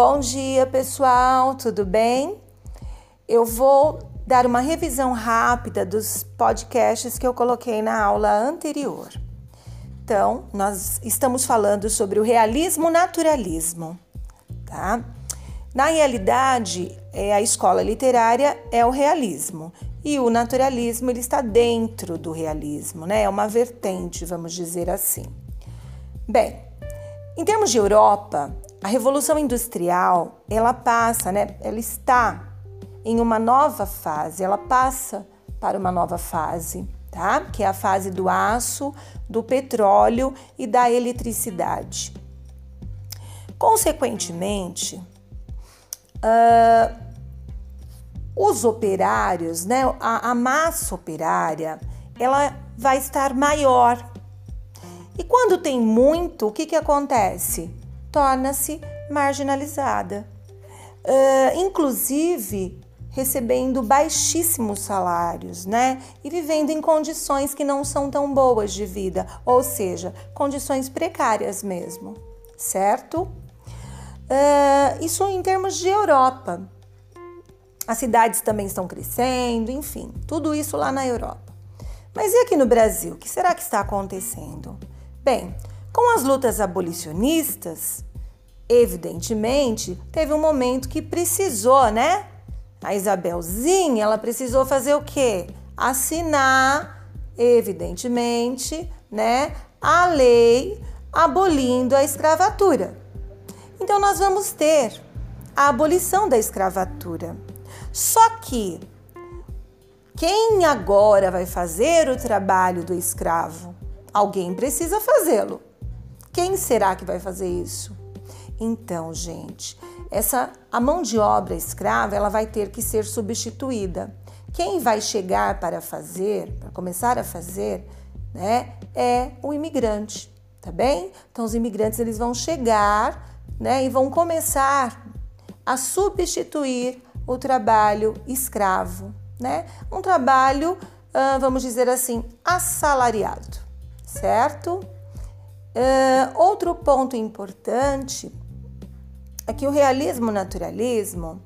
Bom dia, pessoal, tudo bem? Eu vou dar uma revisão rápida dos podcasts que eu coloquei na aula anterior. Então, nós estamos falando sobre o realismo naturalismo, tá? Na realidade, é, a escola literária é o realismo e o naturalismo ele está dentro do realismo, né? É uma vertente, vamos dizer assim. Bem, em termos de Europa, a revolução industrial, ela passa, né? Ela está em uma nova fase, ela passa para uma nova fase, tá? Que é a fase do aço, do petróleo e da eletricidade. Consequentemente, uh, os operários, né? A, a massa operária, ela vai estar maior. E quando tem muito, o que, que acontece? Torna-se marginalizada, uh, inclusive recebendo baixíssimos salários, né? E vivendo em condições que não são tão boas de vida, ou seja, condições precárias mesmo, certo? Uh, isso em termos de Europa. As cidades também estão crescendo, enfim, tudo isso lá na Europa. Mas e aqui no Brasil? O que será que está acontecendo? Bem, com as lutas abolicionistas, evidentemente, teve um momento que precisou, né? A Isabelzinha, ela precisou fazer o quê? Assinar, evidentemente, né, a lei abolindo a escravatura. Então nós vamos ter a abolição da escravatura. Só que quem agora vai fazer o trabalho do escravo? Alguém precisa fazê-lo. Quem será que vai fazer isso? Então, gente, essa a mão de obra escrava, ela vai ter que ser substituída. Quem vai chegar para fazer, para começar a fazer, né, é o imigrante, tá bem? Então os imigrantes eles vão chegar, né, e vão começar a substituir o trabalho escravo, né? Um trabalho, vamos dizer assim, assalariado, certo? Uh, outro ponto importante é que o realismo naturalismo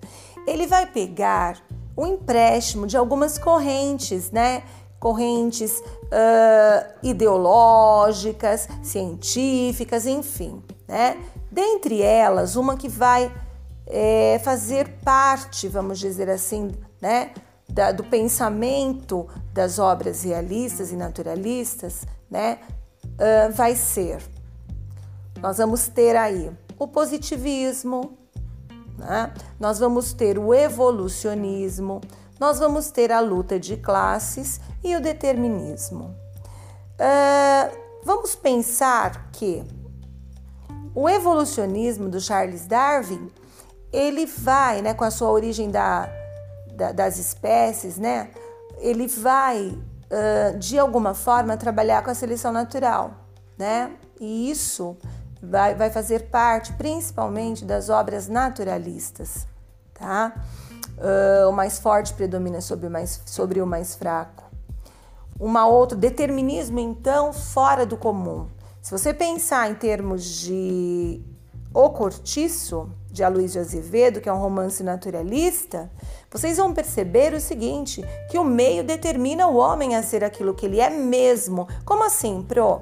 ele vai pegar o empréstimo de algumas correntes, né? Correntes uh, ideológicas, científicas, enfim, né? Dentre elas, uma que vai é, fazer parte, vamos dizer assim, né? Da, do pensamento das obras realistas e naturalistas, né? Uh, vai ser. Nós vamos ter aí o positivismo, né? nós vamos ter o evolucionismo, nós vamos ter a luta de classes e o determinismo. Uh, vamos pensar que o evolucionismo do Charles Darwin ele vai, né, com a sua origem da, da das espécies, né, ele vai de alguma forma, trabalhar com a seleção natural, né? E isso vai, vai fazer parte principalmente das obras naturalistas, tá? Uh, o mais forte predomina sobre o mais, sobre o mais fraco. Uma outra, determinismo, então, fora do comum. Se você pensar em termos de O Cortiço, de Aloysio Azevedo, que é um romance naturalista, vocês vão perceber o seguinte, que o meio determina o homem a ser aquilo que ele é mesmo. Como assim, pro?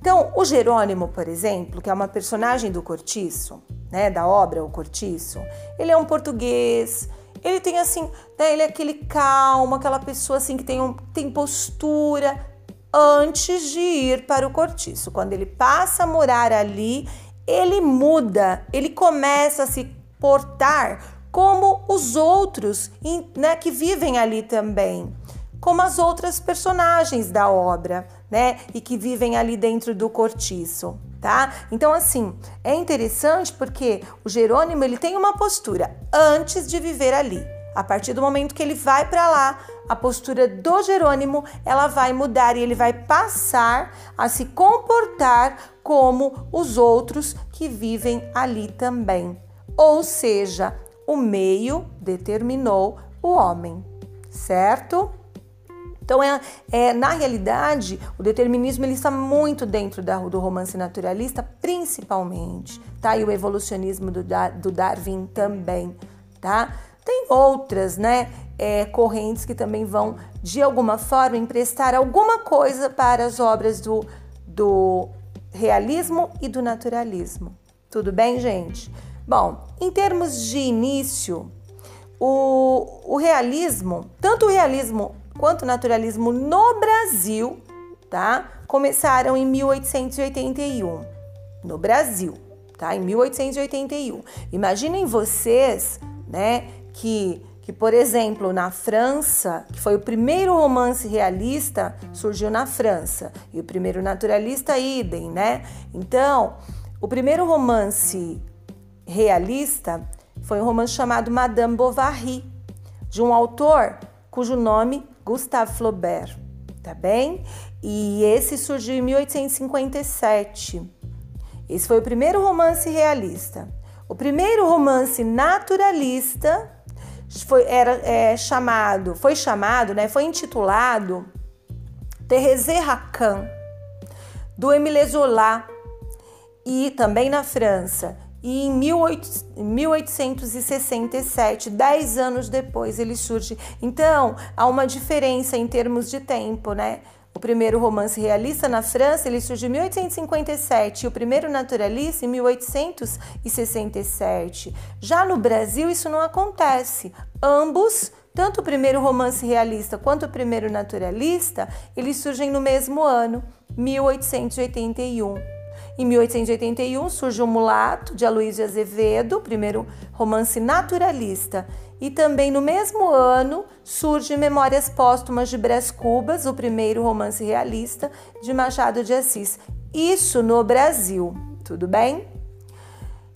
Então, o Jerônimo, por exemplo, que é uma personagem do Cortiço, né, da obra O Cortiço, ele é um português, ele tem assim, né, ele é aquele calmo, aquela pessoa assim que tem, um, tem postura antes de ir para o Cortiço. Quando ele passa a morar ali, ele muda, ele começa a se portar como os outros né, que vivem ali também, como as outras personagens da obra, né, e que vivem ali dentro do cortiço, tá? Então assim, é interessante porque o Jerônimo ele tem uma postura antes de viver ali. A partir do momento que ele vai para lá, a postura do Jerônimo, ela vai mudar e ele vai passar a se comportar como os outros que vivem ali também. Ou seja, o meio determinou o homem, certo? Então, é, é, na realidade, o determinismo ele está muito dentro da, do romance naturalista, principalmente, tá? E o evolucionismo do, do Darwin também, tá? Tem outras, né, é, correntes que também vão, de alguma forma, emprestar alguma coisa para as obras do, do realismo e do naturalismo. Tudo bem, gente? Bom, em termos de início, o, o realismo, tanto o realismo quanto o naturalismo no Brasil, tá? Começaram em 1881, no Brasil, tá? Em 1881. Imaginem vocês, né, que que, por exemplo, na França, que foi o primeiro romance realista, surgiu na França, e o primeiro naturalista, idem, né? Então, o primeiro romance realista foi um romance chamado Madame Bovary, de um autor cujo nome Gustave Flaubert, tá bem? E esse surgiu em 1857. Esse foi o primeiro romance realista. O primeiro romance naturalista foi era é, chamado, foi chamado, né? Foi intitulado Thérèse Racan do Émile Zola e também na França. E em 1867, dez anos depois, ele surge. Então, há uma diferença em termos de tempo, né? O primeiro romance realista na França, ele surge em 1857 e o primeiro naturalista em 1867. Já no Brasil, isso não acontece. Ambos, tanto o primeiro romance realista quanto o primeiro naturalista, eles surgem no mesmo ano, 1881. Em 1881 surge O Mulato, de Aloysio Azevedo, primeiro romance naturalista. E também no mesmo ano surge Memórias Póstumas de Brás Cubas, o primeiro romance realista de Machado de Assis. Isso no Brasil, tudo bem?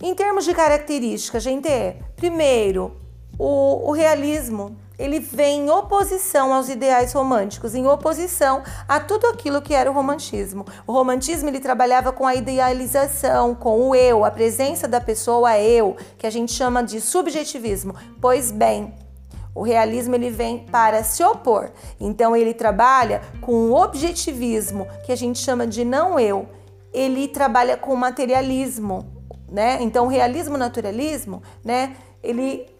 Em termos de características, gente, é, primeiro, o, o realismo ele vem em oposição aos ideais românticos, em oposição a tudo aquilo que era o romantismo. O romantismo ele trabalhava com a idealização, com o eu, a presença da pessoa eu, que a gente chama de subjetivismo. Pois bem, o realismo ele vem para se opor. Então ele trabalha com o objetivismo, que a gente chama de não eu. Ele trabalha com o materialismo, né? Então o realismo, naturalismo, né? Ele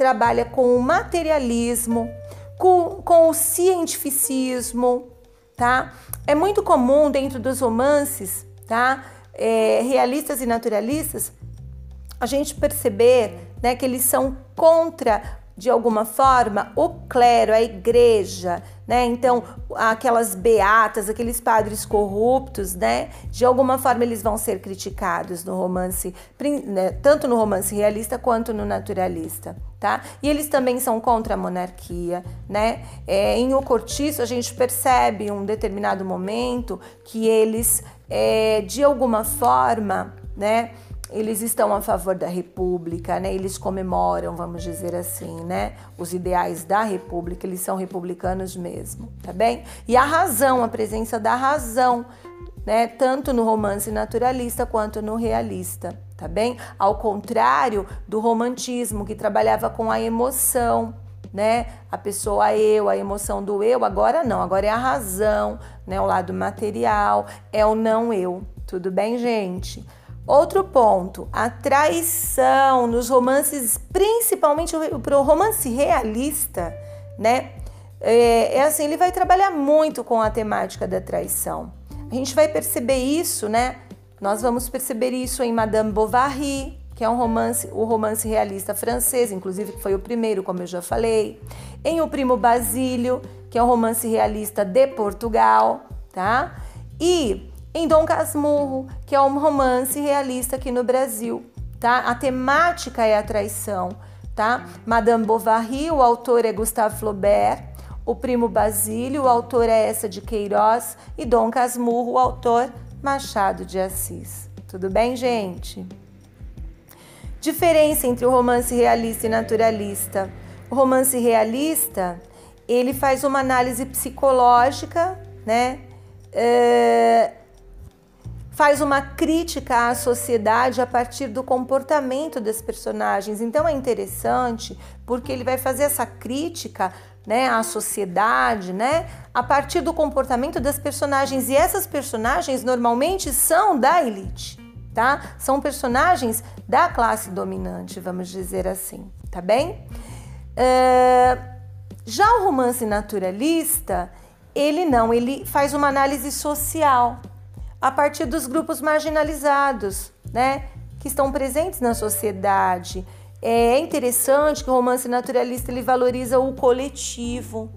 trabalha com o materialismo, com, com o cientificismo, tá? É muito comum dentro dos romances, tá? É, realistas e naturalistas, a gente perceber né, que eles são contra de alguma forma, o clero, a igreja, né? Então, aquelas beatas, aqueles padres corruptos, né? De alguma forma eles vão ser criticados no romance, né? tanto no romance realista quanto no naturalista, tá? E eles também são contra a monarquia, né? É, em O Cortiço a gente percebe um determinado momento que eles, é, de alguma forma, né? Eles estão a favor da República, né? Eles comemoram, vamos dizer assim, né? Os ideais da República, eles são republicanos mesmo, tá bem? E a razão, a presença da razão, né? Tanto no romance naturalista quanto no realista, tá bem? Ao contrário do romantismo que trabalhava com a emoção, né? A pessoa eu, a emoção do eu, agora não, agora é a razão, né? O lado material, é o não eu. Tudo bem, gente? Outro ponto, a traição nos romances, principalmente para o romance realista, né? É, é, assim, ele vai trabalhar muito com a temática da traição. A gente vai perceber isso, né? Nós vamos perceber isso em Madame Bovary, que é um romance, o romance realista francês, inclusive que foi o primeiro, como eu já falei. Em O Primo Basílio, que é um romance realista de Portugal, tá? E em Dom Casmurro, que é um romance realista aqui no Brasil, tá? A temática é a traição, tá? Madame Bovary, o autor é Gustave Flaubert, o primo Basílio, o autor é essa de Queiroz e Dom Casmurro, o autor Machado de Assis. Tudo bem, gente? Diferença entre o romance realista e naturalista. O romance realista, ele faz uma análise psicológica, né? É faz uma crítica à sociedade a partir do comportamento dos personagens. Então é interessante porque ele vai fazer essa crítica né, à sociedade, né, a partir do comportamento das personagens e essas personagens normalmente são da elite, tá? São personagens da classe dominante, vamos dizer assim, tá bem? Uh, já o romance naturalista, ele não, ele faz uma análise social a partir dos grupos marginalizados, né, que estão presentes na sociedade. É interessante que o romance naturalista ele valoriza o coletivo,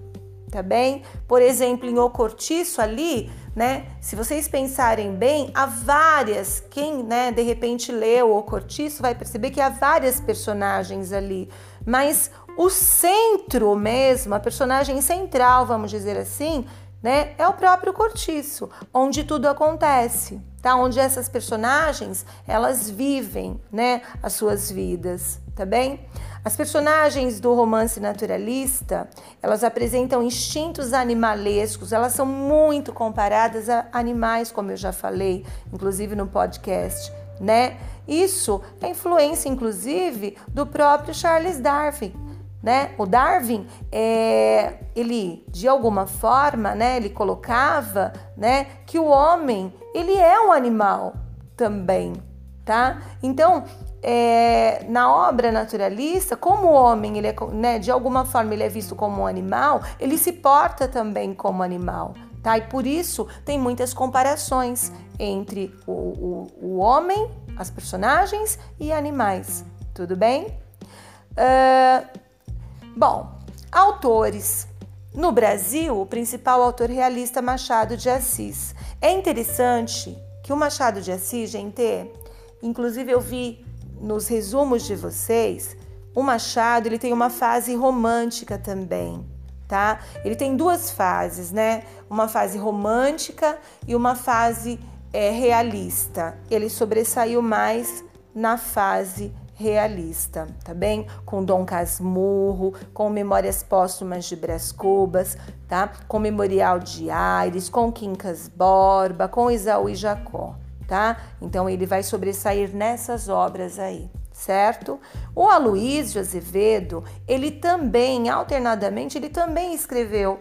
tá bem? Por exemplo, em O Cortiço ali, né? Se vocês pensarem bem, há várias, quem, né, de repente leu O Cortiço vai perceber que há várias personagens ali, mas o centro mesmo, a personagem central, vamos dizer assim, né, é o próprio Cortiço, onde tudo acontece, tá? Onde essas personagens, elas vivem, né, as suas vidas, tá bem? As personagens do romance naturalista, elas apresentam instintos animalescos, elas são muito comparadas a animais, como eu já falei, inclusive no podcast, né? Isso é influência, inclusive, do próprio Charles Darwin, né? O Darwin, é, ele de alguma forma, né? Ele colocava, né? Que o homem, ele é um animal também, tá? Então, é, na obra naturalista, como o homem, ele é, né, de alguma forma, ele é visto como um animal, ele se porta também como animal. Tá? E por isso tem muitas comparações entre o, o, o homem, as personagens e animais. Tudo bem? Uh, bom, autores. No Brasil, o principal autor realista Machado de Assis. É interessante que o Machado de Assis, gente, inclusive eu vi nos resumos de vocês, o Machado ele tem uma fase romântica também, tá? Ele tem duas fases, né? Uma fase romântica e uma fase é, realista. Ele sobressaiu mais na fase realista, tá bem? Com Dom Casmurro, com Memórias Póstumas de Brás Cubas, tá? Com Memorial de Aires, com Quincas Borba, com Isaú e Jacó tá? Então ele vai sobressair nessas obras aí, certo? O Aloysio Azevedo, ele também, alternadamente, ele também escreveu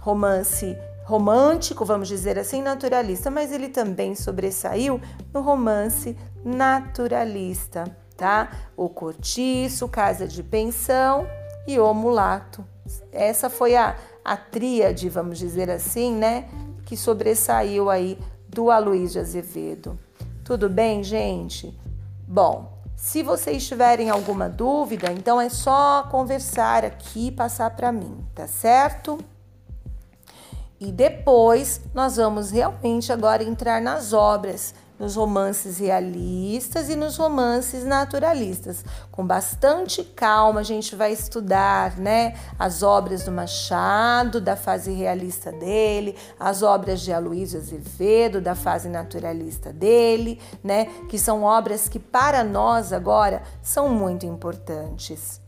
romance romântico, vamos dizer assim, naturalista, mas ele também sobressaiu no romance naturalista, tá? O Cortiço, Casa de Pensão e O Mulato. Essa foi a, a tríade, vamos dizer assim, né? Que sobressaiu aí do Aloysio Azevedo. Tudo bem, gente? Bom, se vocês tiverem alguma dúvida, então é só conversar aqui e passar para mim, tá certo? E depois nós vamos realmente agora entrar nas obras nos romances realistas e nos romances naturalistas. Com bastante calma, a gente vai estudar né, as obras do Machado, da fase realista dele, as obras de Aloysio Azevedo, da fase naturalista dele, né, que são obras que para nós agora são muito importantes.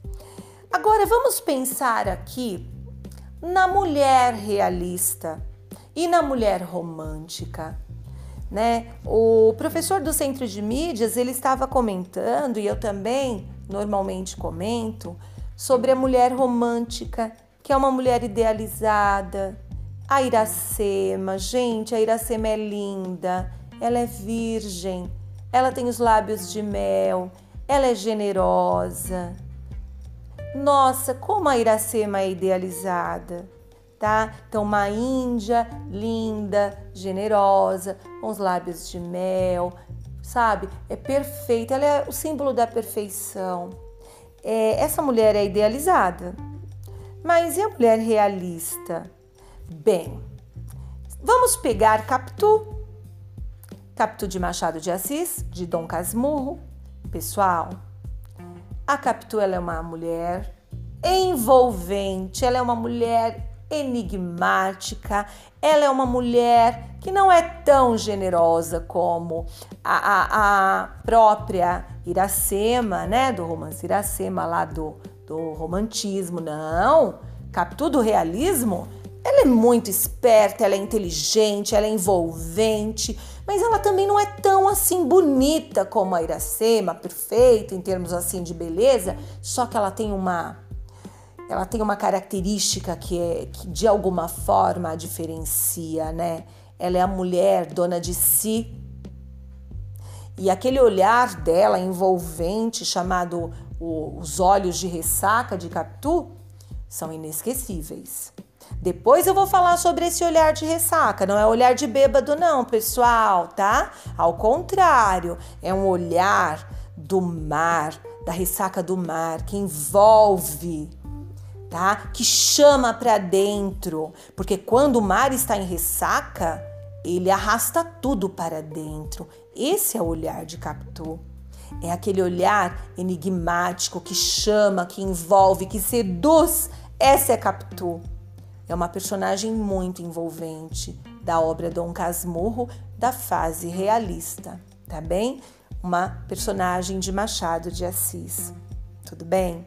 Agora vamos pensar aqui na mulher realista e na mulher romântica. Né? O professor do Centro de Mídias ele estava comentando e eu também normalmente comento sobre a mulher romântica, que é uma mulher idealizada. A Iracema, gente, a Iracema é linda, ela é virgem, ela tem os lábios de mel, ela é generosa. Nossa, como a Iracema é idealizada tá? Então, uma índia linda, generosa, com os lábios de mel, sabe? É perfeita, ela é o símbolo da perfeição. É, essa mulher é idealizada, mas e a mulher realista? Bem, vamos pegar Capitu, Capitu de Machado de Assis, de Dom Casmurro. Pessoal, a Capitu ela é uma mulher envolvente, ela é uma mulher enigmática, ela é uma mulher que não é tão generosa como a, a, a própria Iracema, né? Do romance Iracema, lá do, do romantismo. Não, captura do realismo. É muito esperta, ela é inteligente, ela é envolvente, mas ela também não é tão assim bonita como a Iracema, perfeita em termos assim de beleza, só que ela tem uma ela tem uma característica que, é, que de alguma forma a diferencia, né? Ela é a mulher dona de si. E aquele olhar dela envolvente, chamado o, os olhos de ressaca de Capitu, são inesquecíveis. Depois eu vou falar sobre esse olhar de ressaca, não é olhar de bêbado, não, pessoal, tá? Ao contrário, é um olhar do mar, da ressaca do mar, que envolve, tá? Que chama para dentro, porque quando o mar está em ressaca, ele arrasta tudo para dentro. Esse é o olhar de Capitu. É aquele olhar enigmático que chama, que envolve, que seduz. Essa é Capitu. É uma personagem muito envolvente da obra Dom Casmurro da fase realista, tá bem? Uma personagem de Machado de Assis, tudo bem?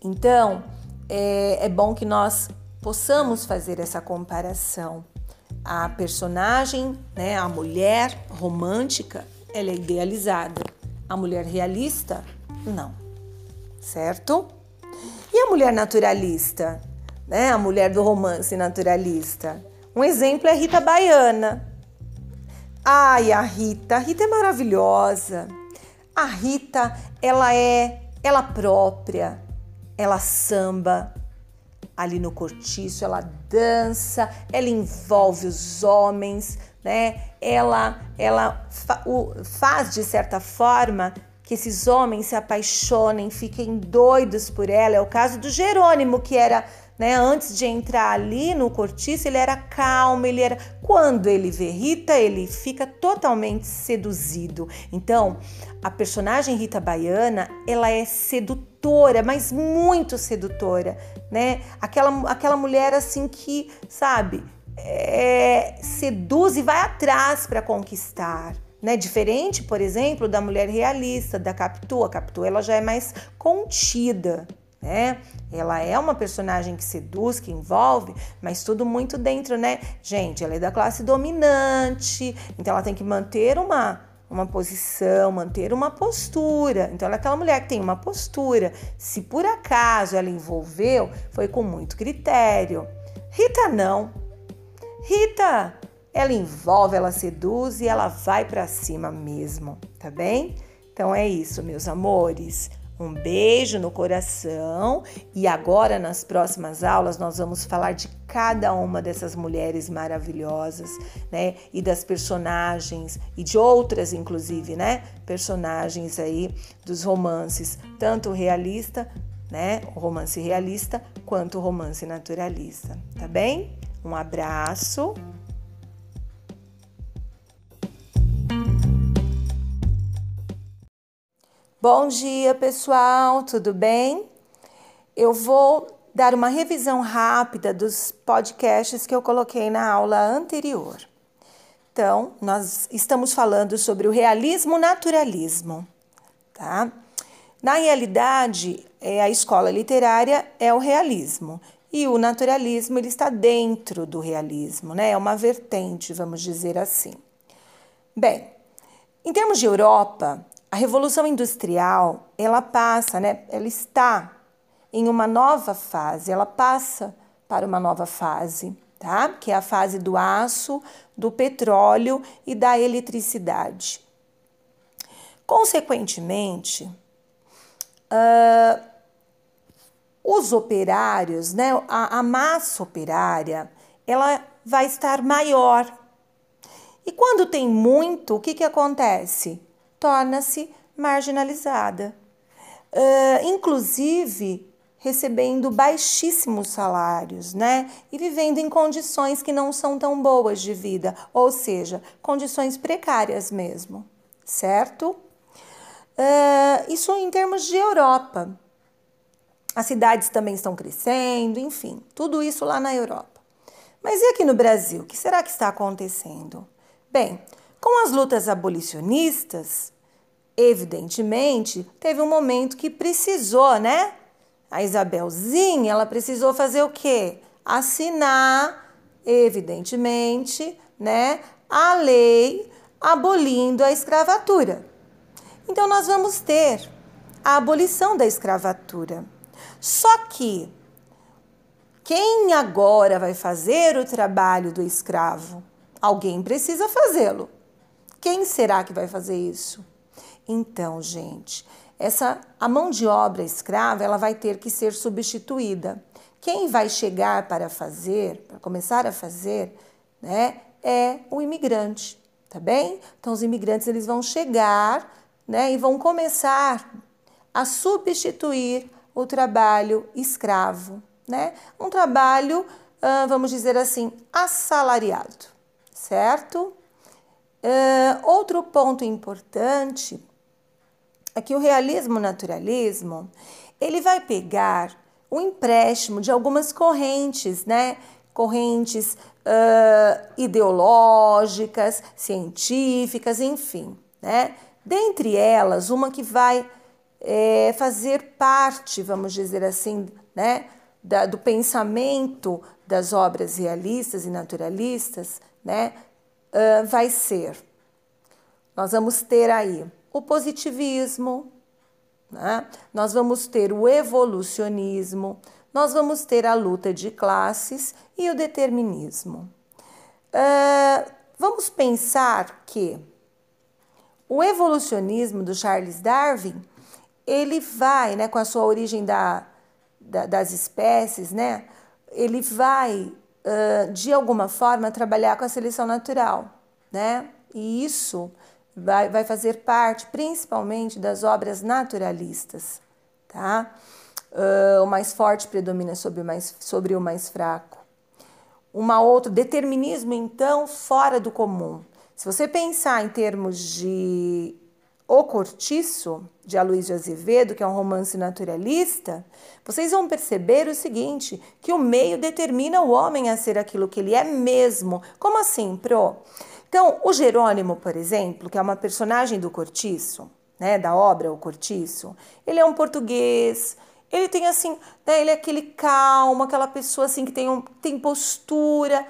Então, é, é bom que nós possamos fazer essa comparação. A personagem, né, a mulher romântica, ela é idealizada. A mulher realista, não. Certo? E a mulher naturalista? Né? A mulher do romance naturalista. Um exemplo é Rita Baiana. Ai, a Rita, a Rita é maravilhosa. A Rita, ela é ela própria. Ela samba ali no cortiço, ela dança, ela envolve os homens, né? Ela ela fa o, faz de certa forma que esses homens se apaixonem, fiquem doidos por ela. É o caso do Jerônimo, que era né? Antes de entrar ali no cortiço, ele era calmo, ele era. Quando ele vê Rita, ele fica totalmente seduzido. Então, a personagem Rita Baiana, ela é sedutora, mas muito sedutora, né? Aquela, aquela mulher assim que, sabe, é, seduz e vai atrás para conquistar. Né? Diferente, por exemplo, da mulher realista, da Capitu. A Capitu ela já é mais contida, né? Ela é uma personagem que seduz, que envolve, mas tudo muito dentro, né? Gente, ela é da classe dominante, então ela tem que manter uma uma posição, manter uma postura. Então ela é aquela mulher que tem uma postura. Se por acaso ela envolveu, foi com muito critério. Rita não. Rita, ela envolve, ela seduz e ela vai para cima mesmo, tá bem? Então é isso, meus amores. Um beijo no coração e agora nas próximas aulas nós vamos falar de cada uma dessas mulheres maravilhosas, né? E das personagens e de outras inclusive, né? Personagens aí dos romances, tanto realista, né? O romance realista quanto o romance naturalista, tá bem? Um abraço. Bom dia, pessoal, tudo bem? Eu vou dar uma revisão rápida dos podcasts que eu coloquei na aula anterior. Então, nós estamos falando sobre o realismo naturalismo, tá? Na realidade, é, a escola literária é o realismo e o naturalismo ele está dentro do realismo, né? É uma vertente, vamos dizer assim. Bem, em termos de Europa, a revolução industrial, ela passa, né? Ela está em uma nova fase, ela passa para uma nova fase, tá? Que é a fase do aço, do petróleo e da eletricidade. Consequentemente, uh, os operários, né? A, a massa operária, ela vai estar maior. E quando tem muito, o que, que acontece? Torna-se marginalizada, uh, inclusive recebendo baixíssimos salários, né? E vivendo em condições que não são tão boas de vida, ou seja, condições precárias mesmo, certo? Uh, isso em termos de Europa. As cidades também estão crescendo, enfim, tudo isso lá na Europa. Mas e aqui no Brasil? O que será que está acontecendo? Bem, com as lutas abolicionistas, evidentemente, teve um momento que precisou, né? A Isabelzinha, ela precisou fazer o quê? Assinar, evidentemente, né, a lei abolindo a escravatura. Então nós vamos ter a abolição da escravatura. Só que quem agora vai fazer o trabalho do escravo? Alguém precisa fazê-lo. Quem será que vai fazer isso? Então, gente, essa a mão de obra escrava, ela vai ter que ser substituída. Quem vai chegar para fazer, para começar a fazer, né, é o imigrante, tá bem? Então os imigrantes eles vão chegar, né, e vão começar a substituir o trabalho escravo, né? Um trabalho, vamos dizer assim, assalariado, certo? Outro ponto importante é que o realismo naturalismo ele vai pegar o empréstimo de algumas correntes, né? Correntes uh, ideológicas, científicas, enfim, né? Dentre elas, uma que vai é, fazer parte, vamos dizer assim, né? da, do pensamento das obras realistas e naturalistas, né, uh, vai ser. Nós vamos ter aí o positivismo, né? nós vamos ter o evolucionismo, nós vamos ter a luta de classes e o determinismo. Uh, vamos pensar que o evolucionismo do Charles Darwin ele vai, né, com a sua origem da da, das espécies, né, ele vai, de alguma forma, trabalhar com a seleção natural, né? E isso vai, vai fazer parte, principalmente, das obras naturalistas, tá? Uh, o mais forte predomina sobre o mais, sobre o mais fraco. Uma outra, determinismo, então, fora do comum. Se você pensar em termos de o Cortiço, de Aloysio Azevedo, que é um romance naturalista, vocês vão perceber o seguinte, que o meio determina o homem a ser aquilo que ele é mesmo. Como assim, Pro? Então, o Jerônimo, por exemplo, que é uma personagem do Cortiço, né, da obra O Cortiço, ele é um português, ele tem assim, né, ele é aquele calmo, aquela pessoa assim que tem, um, tem postura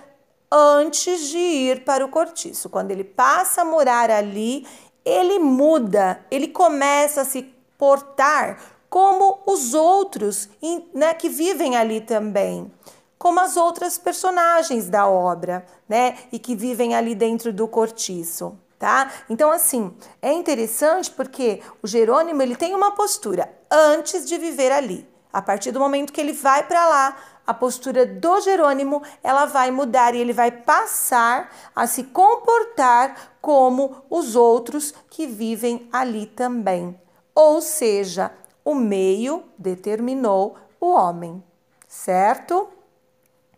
antes de ir para o cortiço. Quando ele passa a morar ali, ele muda, ele começa a se portar como os outros né, que vivem ali também, como as outras personagens da obra, né, e que vivem ali dentro do cortiço. Tá? Então, assim, é interessante porque o Jerônimo ele tem uma postura antes de viver ali. A partir do momento que ele vai para lá, a postura do Jerônimo ela vai mudar e ele vai passar a se comportar como os outros que vivem ali também. Ou seja, o meio determinou o homem, certo?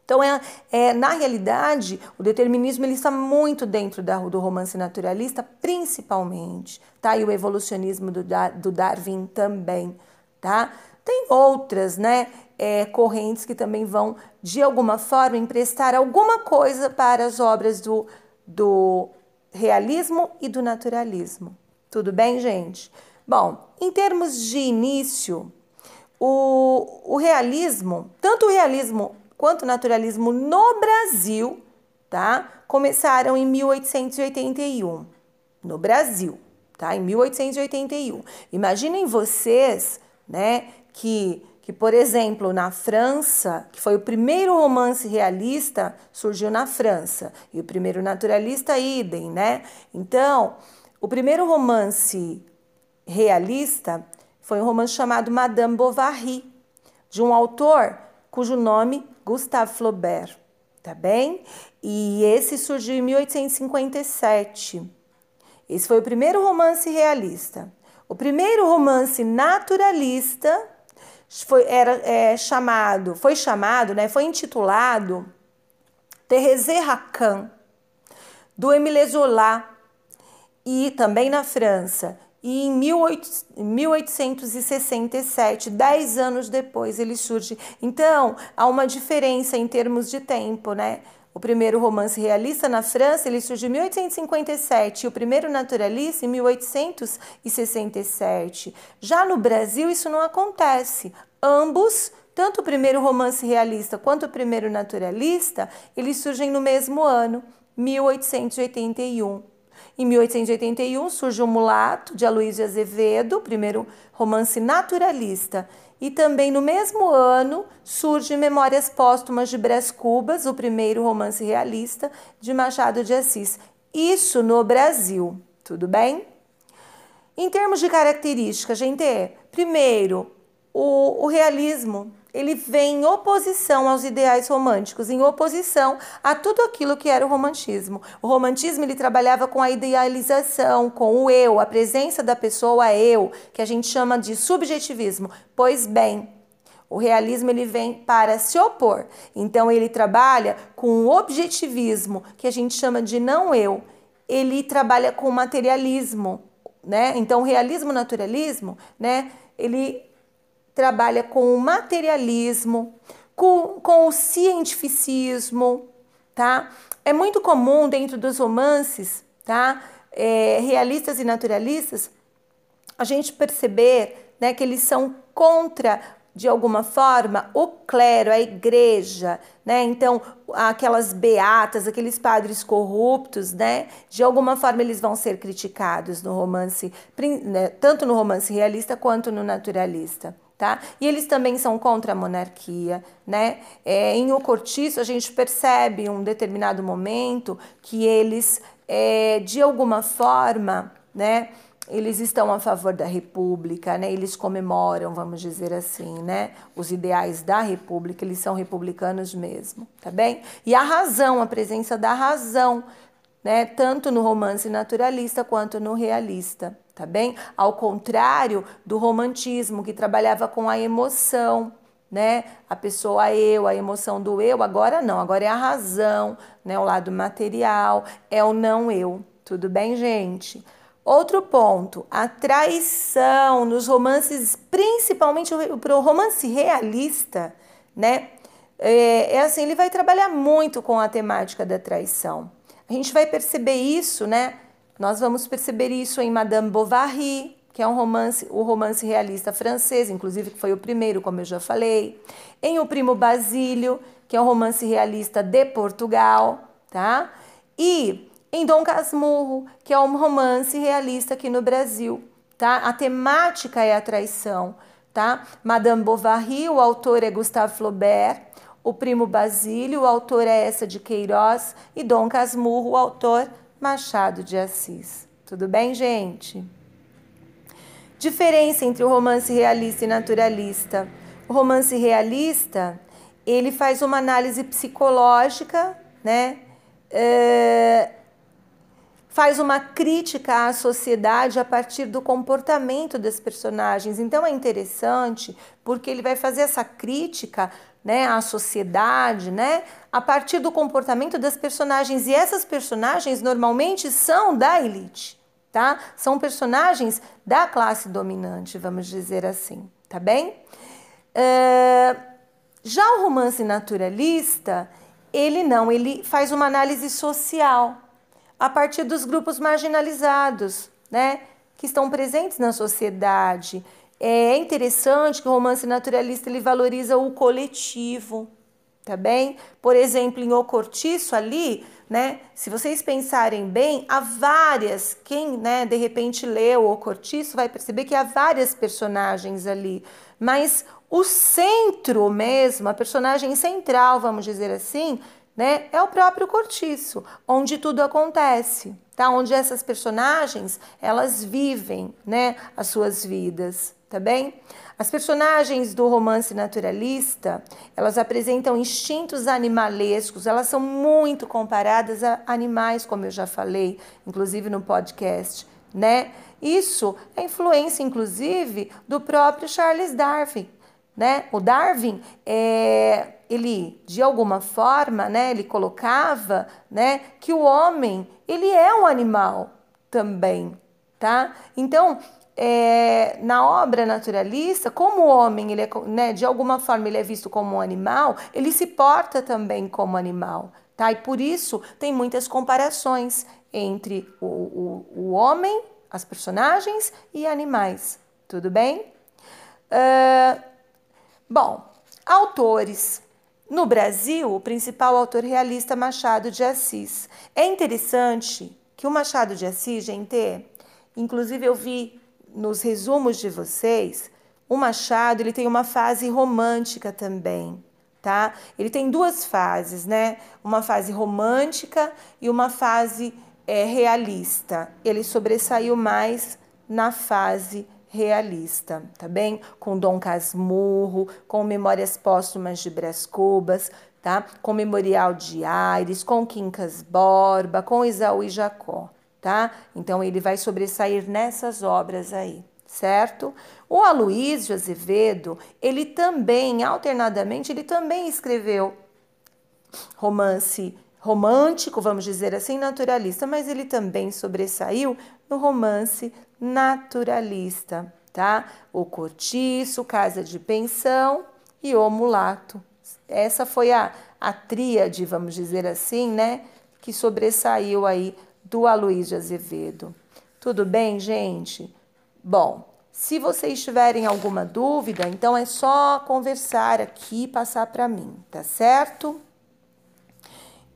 Então, é, é, na realidade, o determinismo ele está muito dentro da, do romance naturalista, principalmente, tá? E o evolucionismo do, do Darwin também, tá? Tem outras, né? É, correntes que também vão, de alguma forma, emprestar alguma coisa para as obras do, do realismo e do naturalismo. Tudo bem, gente? Bom, em termos de início, o, o realismo, tanto o realismo quanto o naturalismo no Brasil, tá? Começaram em 1881, no Brasil, tá? Em 1881. Imaginem vocês, né, que que, por exemplo, na França, que foi o primeiro romance realista, surgiu na França, e o primeiro naturalista, idem, né? Então, o primeiro romance realista foi um romance chamado Madame Bovary, de um autor cujo nome Gustave Flaubert, tá bem? E esse surgiu em 1857. Esse foi o primeiro romance realista. O primeiro romance naturalista foi, era é, chamado, foi chamado, né, foi intitulado Thérèse Racan, do Émile Zola, e também na França. E em 1867, dez anos depois, ele surge. Então, há uma diferença em termos de tempo, né? O primeiro romance realista na França, ele surge em 1857 e o primeiro naturalista em 1867. Já no Brasil isso não acontece. Ambos, tanto o primeiro romance realista quanto o primeiro naturalista, eles surgem no mesmo ano, 1881. Em 1881 surge O Mulato, de Aloysio Azevedo, primeiro romance naturalista. E também no mesmo ano surge Memórias Póstumas de Brás Cubas, o primeiro romance realista de Machado de Assis. Isso no Brasil, tudo bem? Em termos de características, gente, primeiro, o, o realismo ele vem em oposição aos ideais românticos, em oposição a tudo aquilo que era o romantismo. O romantismo ele trabalhava com a idealização, com o eu, a presença da pessoa eu, que a gente chama de subjetivismo. Pois bem, o realismo ele vem para se opor. Então ele trabalha com o objetivismo, que a gente chama de não eu. Ele trabalha com o materialismo, né? Então o realismo naturalismo, né? Ele trabalha com o materialismo, com, com o cientificismo, tá? É muito comum dentro dos romances, tá? É, realistas e naturalistas, a gente perceber né, que eles são contra de alguma forma, o clero, a igreja, né? Então, aquelas beatas, aqueles padres corruptos, né? De alguma forma eles vão ser criticados no romance, né? tanto no romance realista quanto no naturalista. Tá? E eles também são contra a monarquia, né? É, em O Cortiço a gente percebe um determinado momento que eles, é, de alguma forma, né? Eles estão a favor da república, né? Eles comemoram, vamos dizer assim, né? Os ideais da república, eles são republicanos mesmo, tá bem? E a razão, a presença da razão, né? Tanto no romance naturalista quanto no realista tá bem? Ao contrário do romantismo, que trabalhava com a emoção, né? A pessoa eu, a emoção do eu, agora não, agora é a razão, né? O lado material, é o não eu. Tudo bem, gente? Outro ponto, a traição nos romances, principalmente o romance realista, né? É, é assim, ele vai trabalhar muito com a temática da traição. A gente vai perceber isso, né? Nós vamos perceber isso em Madame Bovary, que é um romance, o romance realista francês, inclusive que foi o primeiro, como eu já falei. Em O Primo Basílio, que é um romance realista de Portugal, tá? E em Dom Casmurro, que é um romance realista aqui no Brasil, tá? A temática é a traição, tá? Madame Bovary, o autor é Gustave Flaubert. O Primo Basílio, o autor é essa de Queiroz. E Dom Casmurro, o autor Machado de Assis. Tudo bem, gente? Diferença entre o romance realista e naturalista. O romance realista, ele faz uma análise psicológica, né? É, faz uma crítica à sociedade a partir do comportamento das personagens. Então é interessante porque ele vai fazer essa crítica né, à sociedade, né, a partir do comportamento das personagens. E essas personagens normalmente são da elite, tá? São personagens da classe dominante, vamos dizer assim, tá bem? Uh, já o romance naturalista, ele não, ele faz uma análise social a partir dos grupos marginalizados, né, que estão presentes na sociedade é interessante que o romance naturalista ele valoriza o coletivo, tá bem? Por exemplo, em O Cortiço ali, né? Se vocês pensarem bem, há várias, quem, né, de repente leu O Cortiço vai perceber que há várias personagens ali, mas o centro mesmo, a personagem central, vamos dizer assim, né, é o próprio Cortiço, onde tudo acontece, tá? Onde essas personagens, elas vivem, né, as suas vidas tá bem? As personagens do romance naturalista, elas apresentam instintos animalescos, elas são muito comparadas a animais, como eu já falei, inclusive no podcast, né? Isso é influência, inclusive, do próprio Charles Darwin, né? O Darwin, é, ele, de alguma forma, né, ele colocava, né, que o homem, ele é um animal também, tá? Então, é, na obra naturalista, como o homem, ele é, né, de alguma forma, ele é visto como um animal, ele se porta também como animal. Tá? E por isso tem muitas comparações entre o, o, o homem, as personagens e animais. Tudo bem? Uh, bom, autores. No Brasil, o principal autor realista Machado de Assis. É interessante que o Machado de Assis, gente, inclusive eu vi nos resumos de vocês, o Machado ele tem uma fase romântica também, tá? Ele tem duas fases, né? Uma fase romântica e uma fase é, realista. Ele sobressaiu mais na fase realista, tá bem? Com Dom Casmurro, com Memórias Póstumas de Brás Cubas, tá? Com Memorial de Aires, com Quincas Borba, com Isaú e Jacó, tá? Então ele vai sobressair nessas obras aí certo? O Aloysio Azevedo, ele também, alternadamente, ele também escreveu romance romântico, vamos dizer assim, naturalista, mas ele também sobressaiu no romance naturalista, tá? O Cortiço, Casa de Pensão e O Mulato. Essa foi a, a tríade, vamos dizer assim, né? Que sobressaiu aí do Aloysio Azevedo. Tudo bem, gente? Bom, se vocês tiverem alguma dúvida, então é só conversar aqui e passar para mim, tá certo?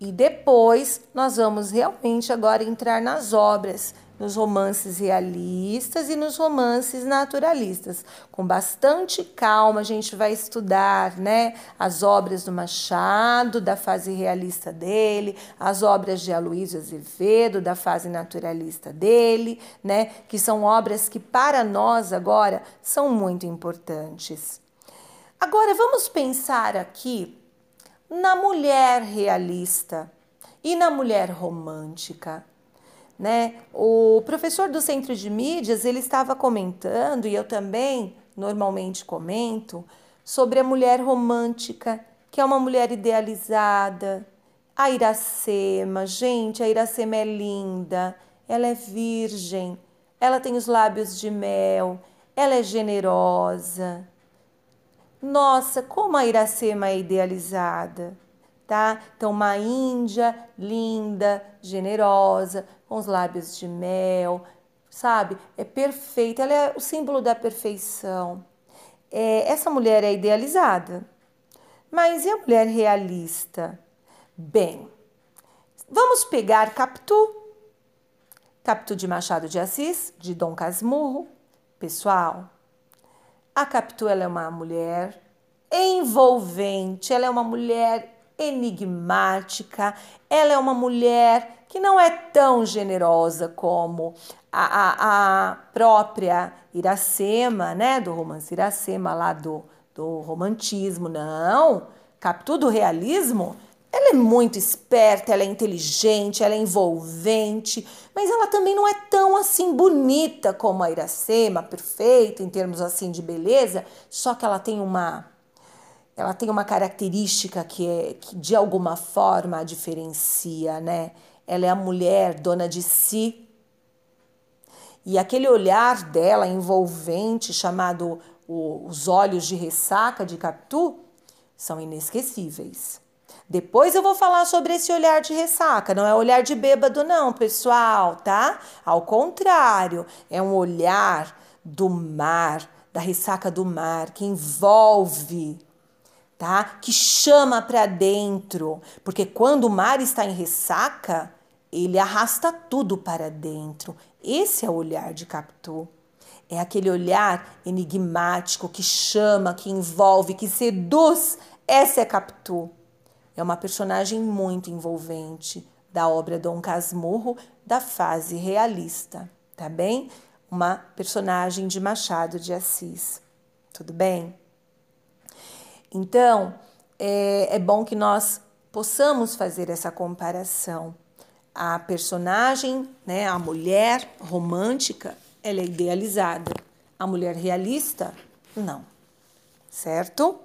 E depois nós vamos realmente agora entrar nas obras nos romances realistas e nos romances naturalistas. Com bastante calma, a gente vai estudar né, as obras do Machado, da fase realista dele, as obras de Aloysio Azevedo, da fase naturalista dele, né, que são obras que para nós agora são muito importantes. Agora vamos pensar aqui na mulher realista e na mulher romântica. Né? O professor do Centro de Mídias ele estava comentando, e eu também normalmente comento, sobre a mulher romântica, que é uma mulher idealizada. A Iracema, gente, a Iracema é linda, ela é virgem, ela tem os lábios de mel, ela é generosa. Nossa, como a Iracema é idealizada tá? Então, uma Índia linda, generosa, com os lábios de mel, sabe? É perfeita, ela é o símbolo da perfeição. É, essa mulher é idealizada. Mas e a mulher realista? Bem, vamos pegar Capitu. Capitu de Machado de Assis, de Dom Casmurro. Pessoal, a Capitu ela é uma mulher envolvente, ela é uma mulher enigmática, ela é uma mulher que não é tão generosa como a, a, a própria Iracema, né, do romance Iracema, lá do, do romantismo, não. Capitu do realismo, ela é muito esperta, ela é inteligente, ela é envolvente, mas ela também não é tão assim bonita como a Iracema, perfeita em termos assim de beleza, só que ela tem uma ela tem uma característica que, é, que de alguma forma a diferencia, né? Ela é a mulher dona de si. E aquele olhar dela envolvente, chamado o, os olhos de ressaca de Capitu, são inesquecíveis. Depois eu vou falar sobre esse olhar de ressaca. Não é olhar de bêbado, não, pessoal, tá? Ao contrário, é um olhar do mar, da ressaca do mar, que envolve tá? Que chama para dentro, porque quando o mar está em ressaca, ele arrasta tudo para dentro. Esse é o olhar de Capitu. É aquele olhar enigmático que chama, que envolve, que seduz. Essa é Capitu. É uma personagem muito envolvente da obra Dom Casmurro, da fase realista, tá bem? Uma personagem de Machado de Assis. Tudo bem? Então, é, é bom que nós possamos fazer essa comparação. A personagem, né, a mulher romântica, ela é idealizada. A mulher realista, não. Certo?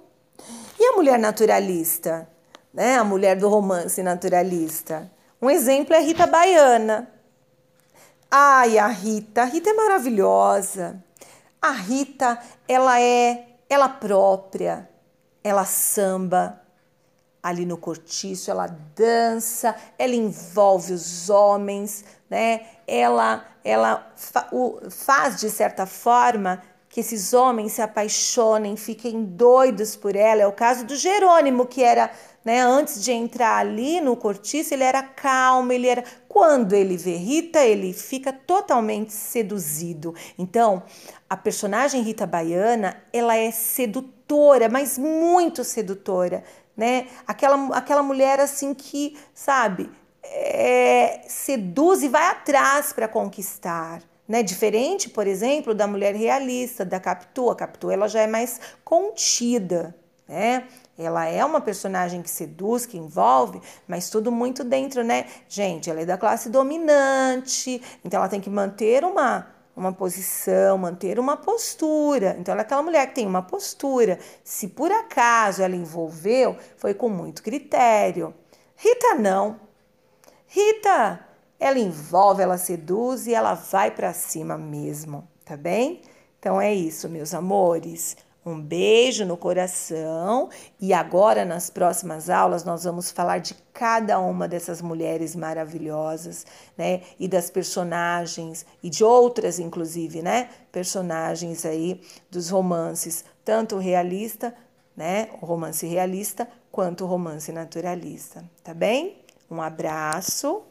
E a mulher naturalista? Né? A mulher do romance naturalista. Um exemplo é a Rita Baiana. Ai, a Rita, a Rita é maravilhosa. A Rita, ela é ela própria ela samba ali no cortiço, ela dança, ela envolve os homens, né? Ela, ela fa o, faz de certa forma que esses homens se apaixonem, fiquem doidos por ela. É o caso do Jerônimo, que era né? Antes de entrar ali no cortiço, ele era calmo, ele era. Quando ele vê Rita, ele fica totalmente seduzido. Então, a personagem Rita Baiana, ela é sedutora, mas muito sedutora, né? Aquela, aquela mulher assim que, sabe, é, seduz e vai atrás para conquistar. Né? Diferente, por exemplo, da mulher realista, da Capitu. A Capitu ela já é mais contida, né? Ela é uma personagem que seduz, que envolve, mas tudo muito dentro, né? Gente, ela é da classe dominante, então ela tem que manter uma, uma posição, manter uma postura. Então, ela é aquela mulher que tem uma postura. Se por acaso ela envolveu, foi com muito critério. Rita não. Rita, ela envolve, ela seduz e ela vai para cima mesmo, tá bem? Então é isso, meus amores. Um beijo no coração e agora nas próximas aulas nós vamos falar de cada uma dessas mulheres maravilhosas, né? E das personagens e de outras inclusive, né? Personagens aí dos romances, tanto realista, né? O romance realista quanto o romance naturalista, tá bem? Um abraço.